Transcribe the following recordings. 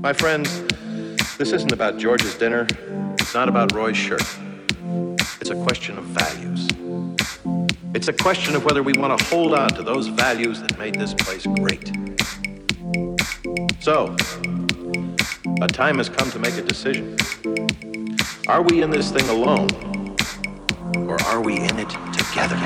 My friends, this isn't about George's dinner. It's not about Roy's shirt. It's a question of values. It's a question of whether we want to hold on to those values that made this place great. So, a time has come to make a decision. Are we in this thing alone? Or are we in it together?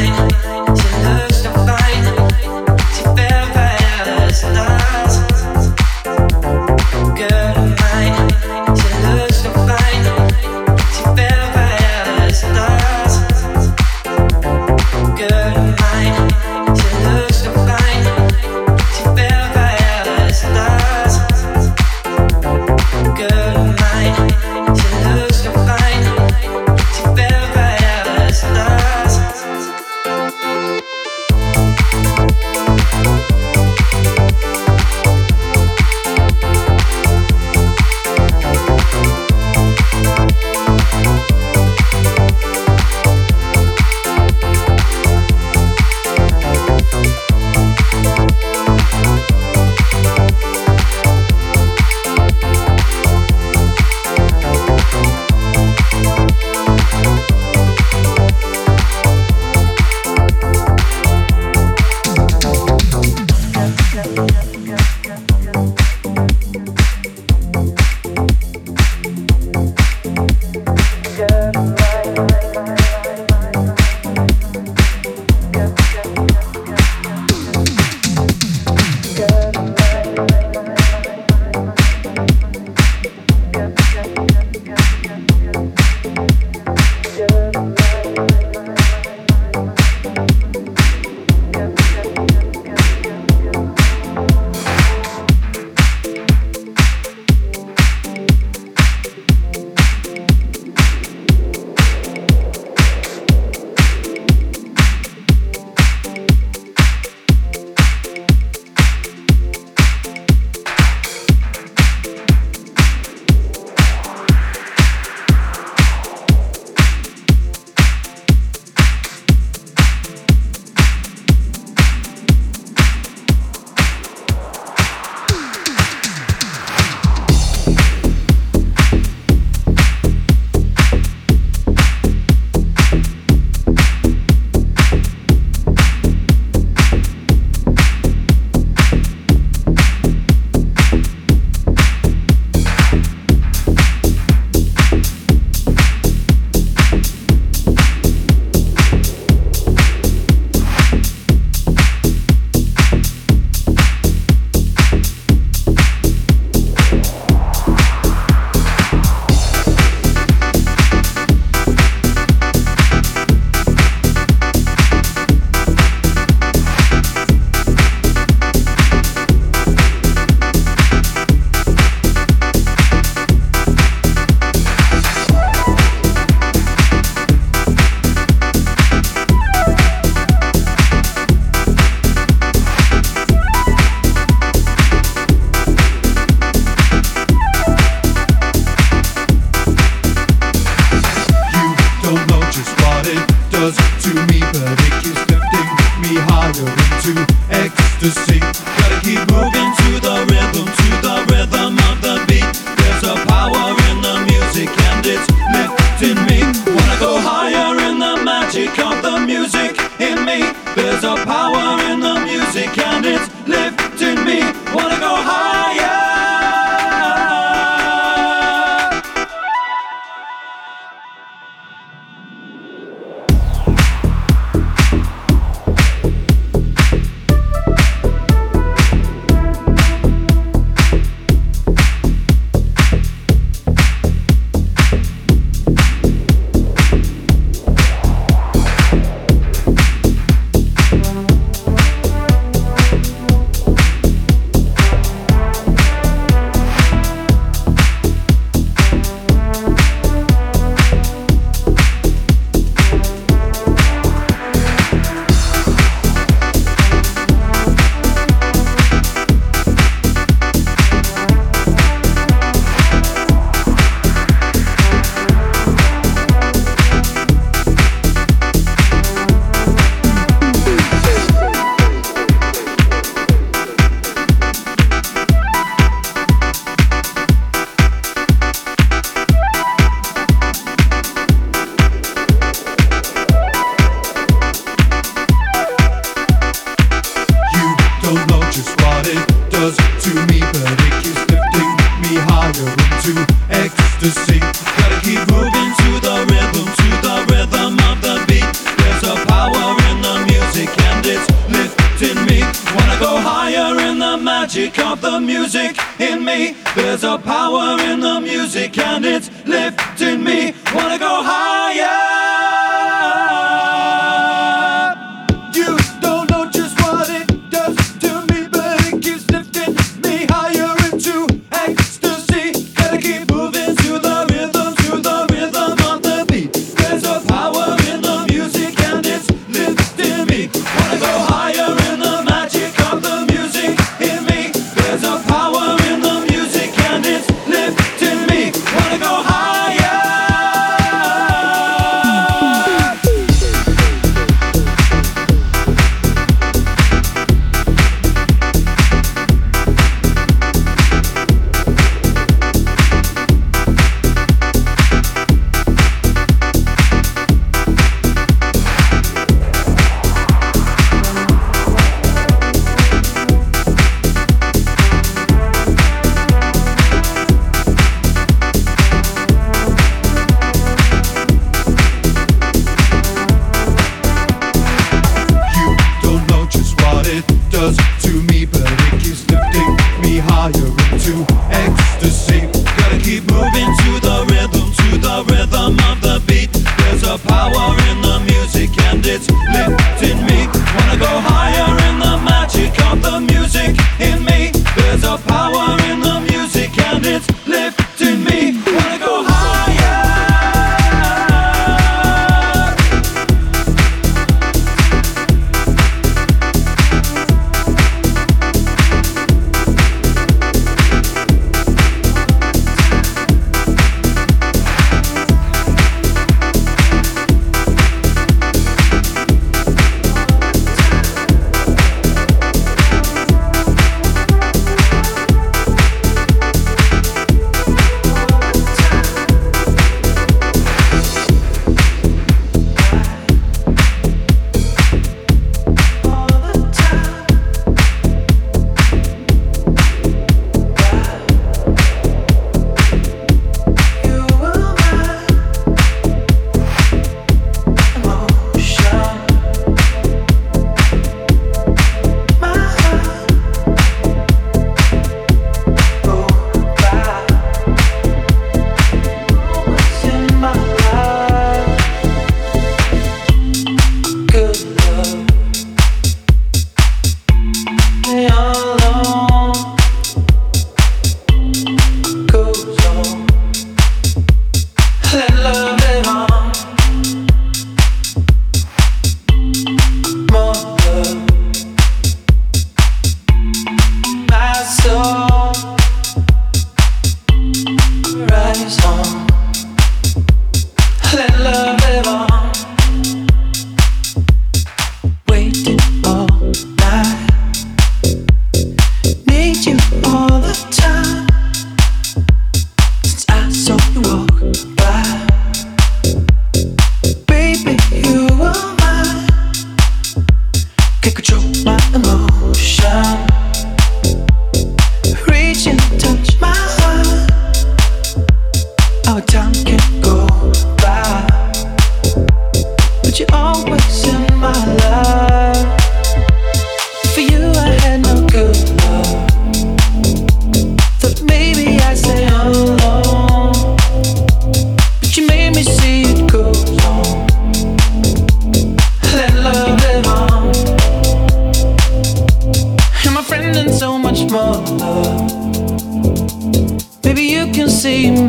night.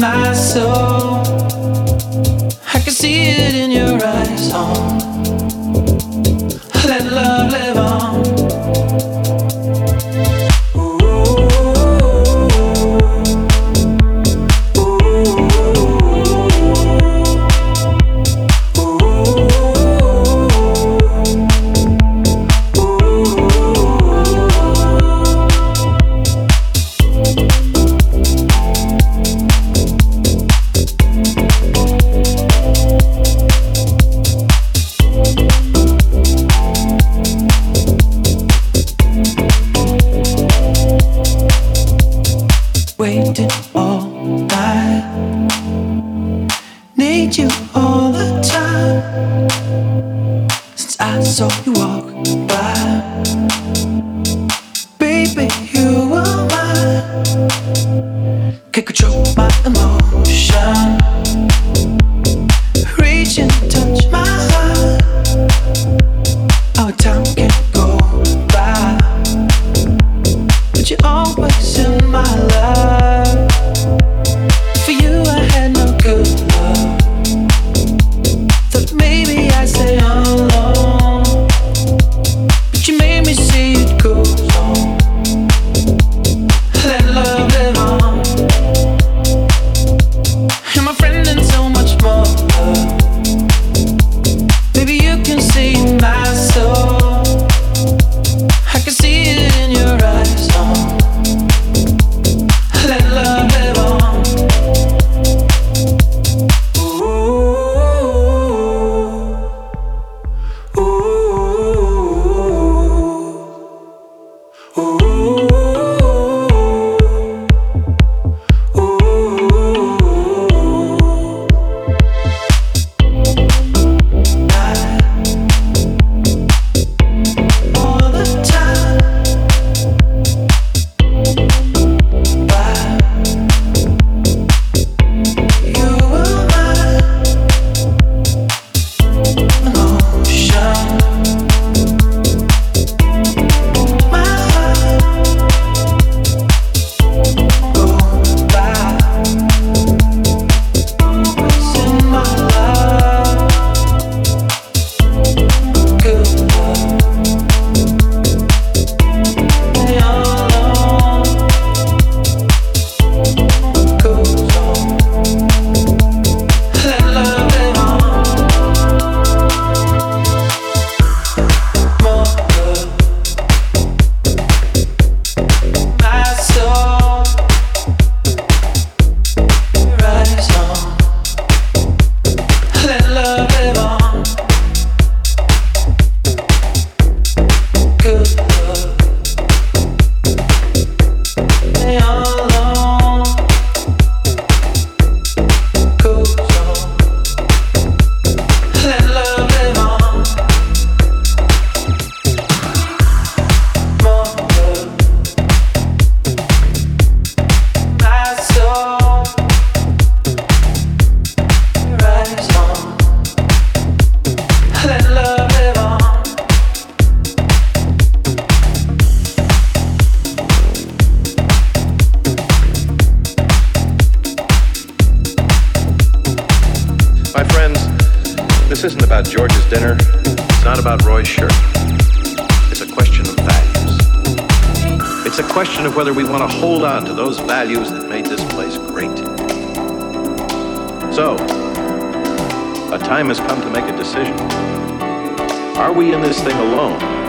Waiting all of whether we want to hold on to those values that made this place great. So, a time has come to make a decision. Are we in this thing alone?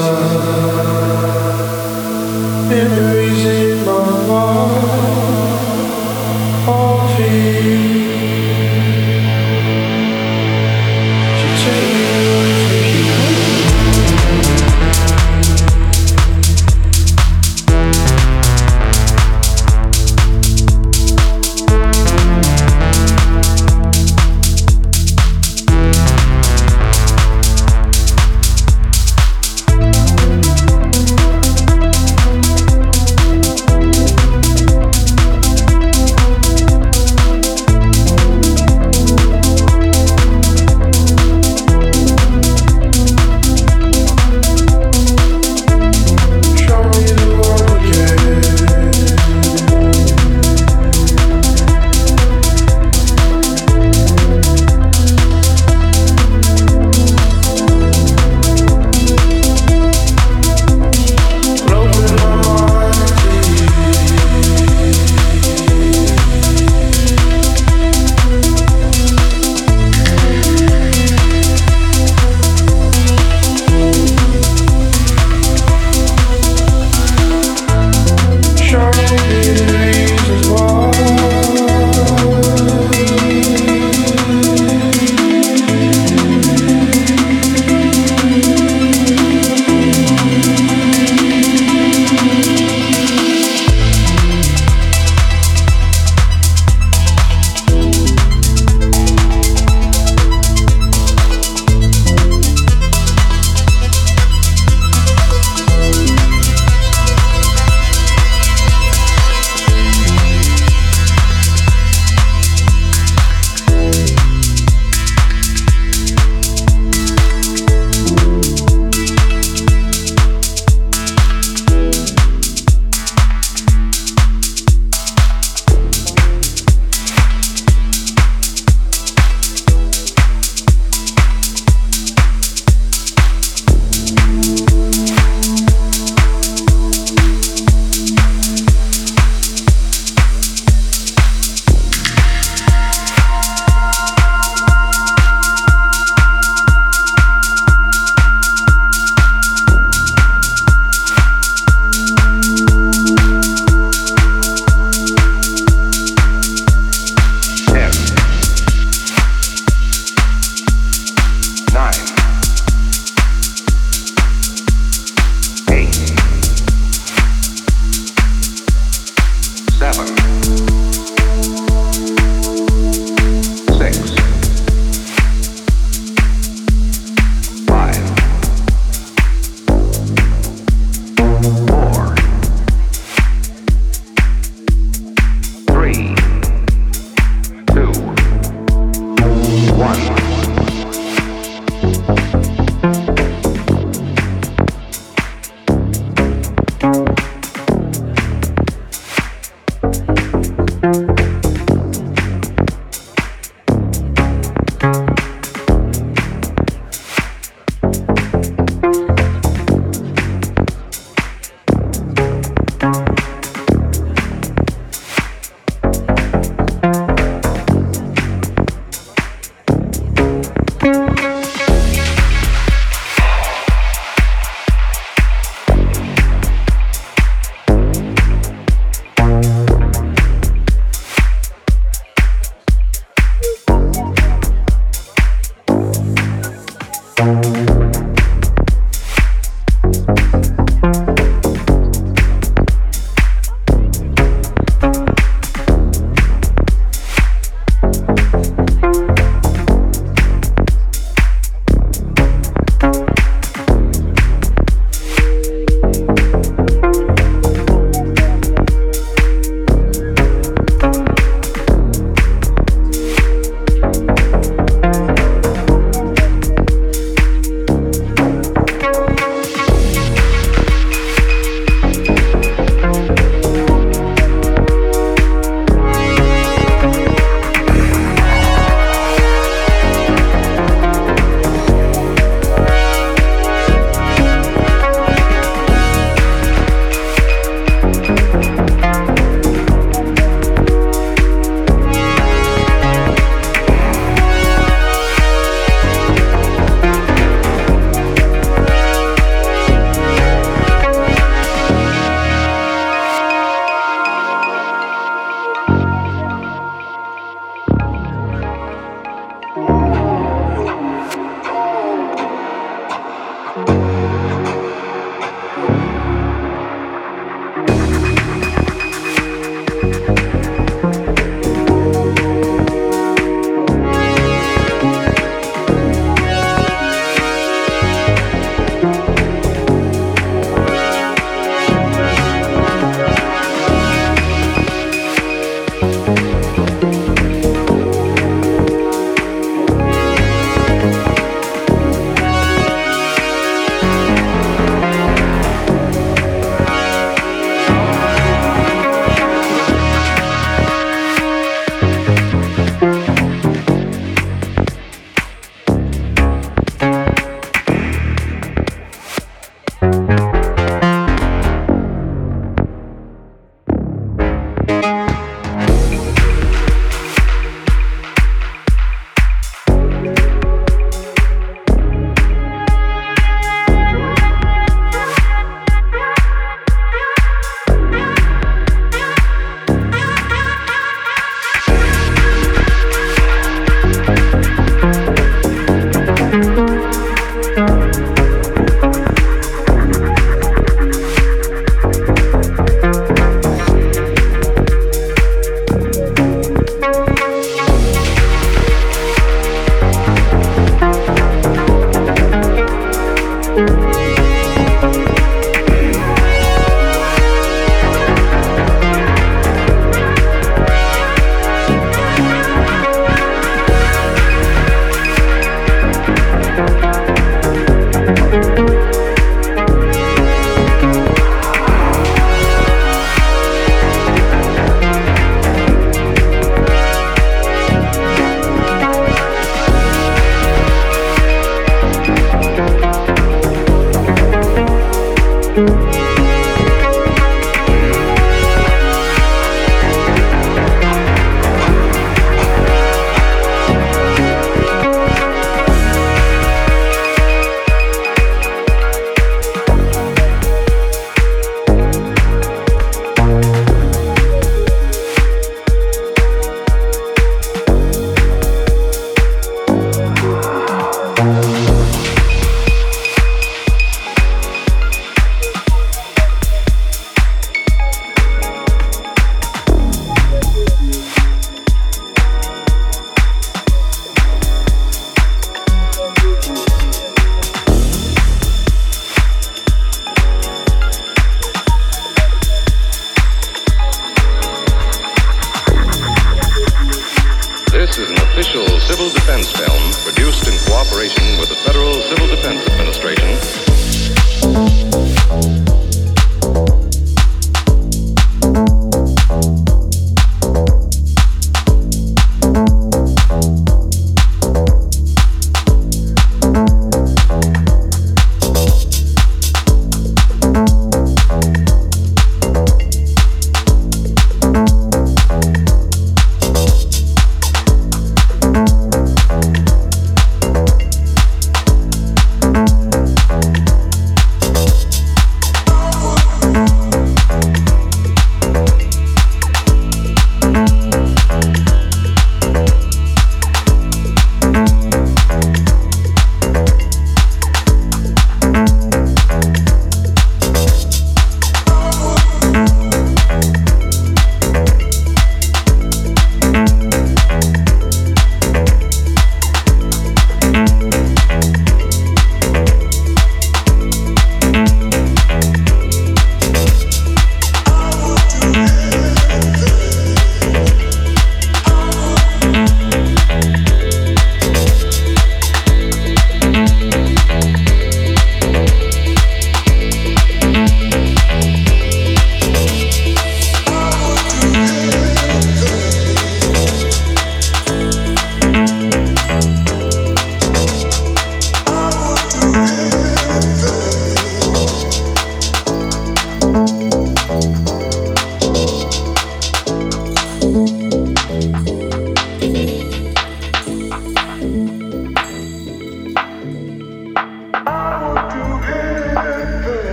Have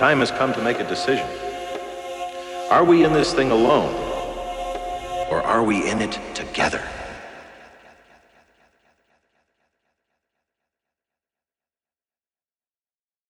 time has come to make a decision. Are we in this thing alone? Or are we in it together?